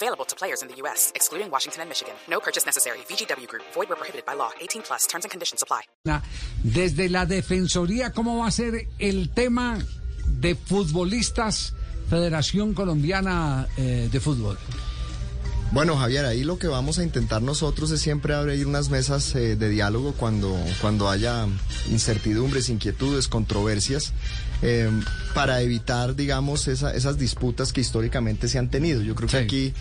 Available to players in the U.S., excluding Washington and Michigan. No purchase necessary. VGW Group. Void where prohibited by law. 18 plus. Terms and conditions apply. Desde la Defensoría, ¿cómo va a ser el tema de futbolistas Federación Colombiana eh, de Fútbol? Bueno, Javier, ahí lo que vamos a intentar nosotros es siempre abrir unas mesas eh, de diálogo cuando, cuando haya incertidumbres, inquietudes, controversias, eh, para evitar, digamos, esa- esas disputas que históricamente se han tenido. Yo creo que Sí. aquí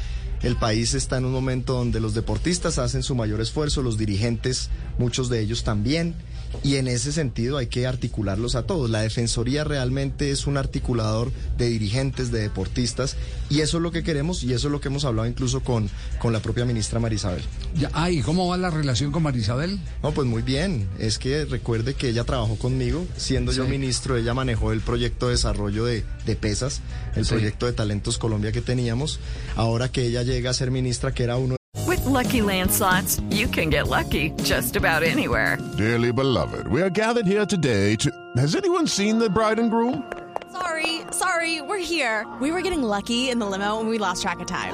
el país está en un momento donde los deportistas hacen su mayor esfuerzo, los dirigentes, muchos de ellos también. Y en ese sentido hay que articularlos a todos. La Defensoría realmente es un articulador de dirigentes, de deportistas, y eso es lo que queremos y eso es lo que hemos hablado incluso con, con la propia ministra Marisabel. Ya, ah, ¿y cómo va la relación con Marisabel? No, pues muy bien. Es que recuerde que ella trabajó conmigo, siendo yo Sí. ministro, ella manejó el proyecto de desarrollo de, de pesas, el Sí. proyecto de Talentos Colombia que teníamos. Ahora que ella llega a ser ministra, que era uno With Lucky Land slots, you can get lucky just about anywhere. Dearly beloved, we are gathered here today to. Has anyone seen the bride and groom? Sorry, sorry, we're here. We were getting lucky in the limo and we lost track of time.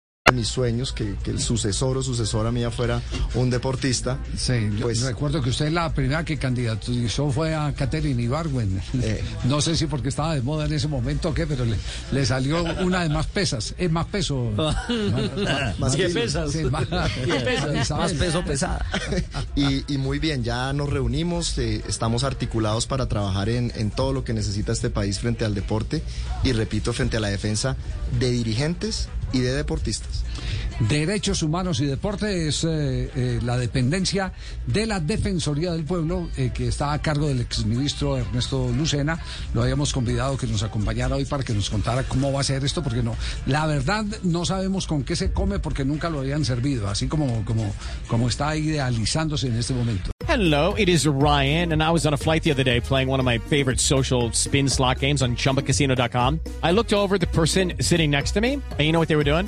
De mis sueños, que, que el sucesor o sucesora mía fuera un deportista. Sí, yo Pues- recuerdo que usted la primera que candidatizó fue a Catherine Ibargüen. Eh. No sé si porque estaba de moda en ese momento o qué, pero le, le salió una de más pesas. Es más peso. Más ¿Qué kilos. pesas? Sí, más, más peso pesada. Y, y muy bien, ya nos reunimos, eh, estamos articulados para trabajar en, en todo lo que necesita este país frente al deporte y repito, frente a la defensa de dirigentes y de deportistas. Derechos Humanos y Deporte es eh, eh, la dependencia de la Defensoría del Pueblo eh, que está a cargo del exministro Ernesto Lucena. Lo habíamos convidado que nos acompañara hoy para que nos contara cómo va a ser esto, porque no, la verdad no sabemos con qué se come porque nunca lo habían servido, así como, como, como está idealizándose en este momento. Hello, it is Ryan, and I was on a flight the other day playing one of my favorite social spin slot games on chumbacasino.com. I looked over the person sitting next to me, and you know what they were doing?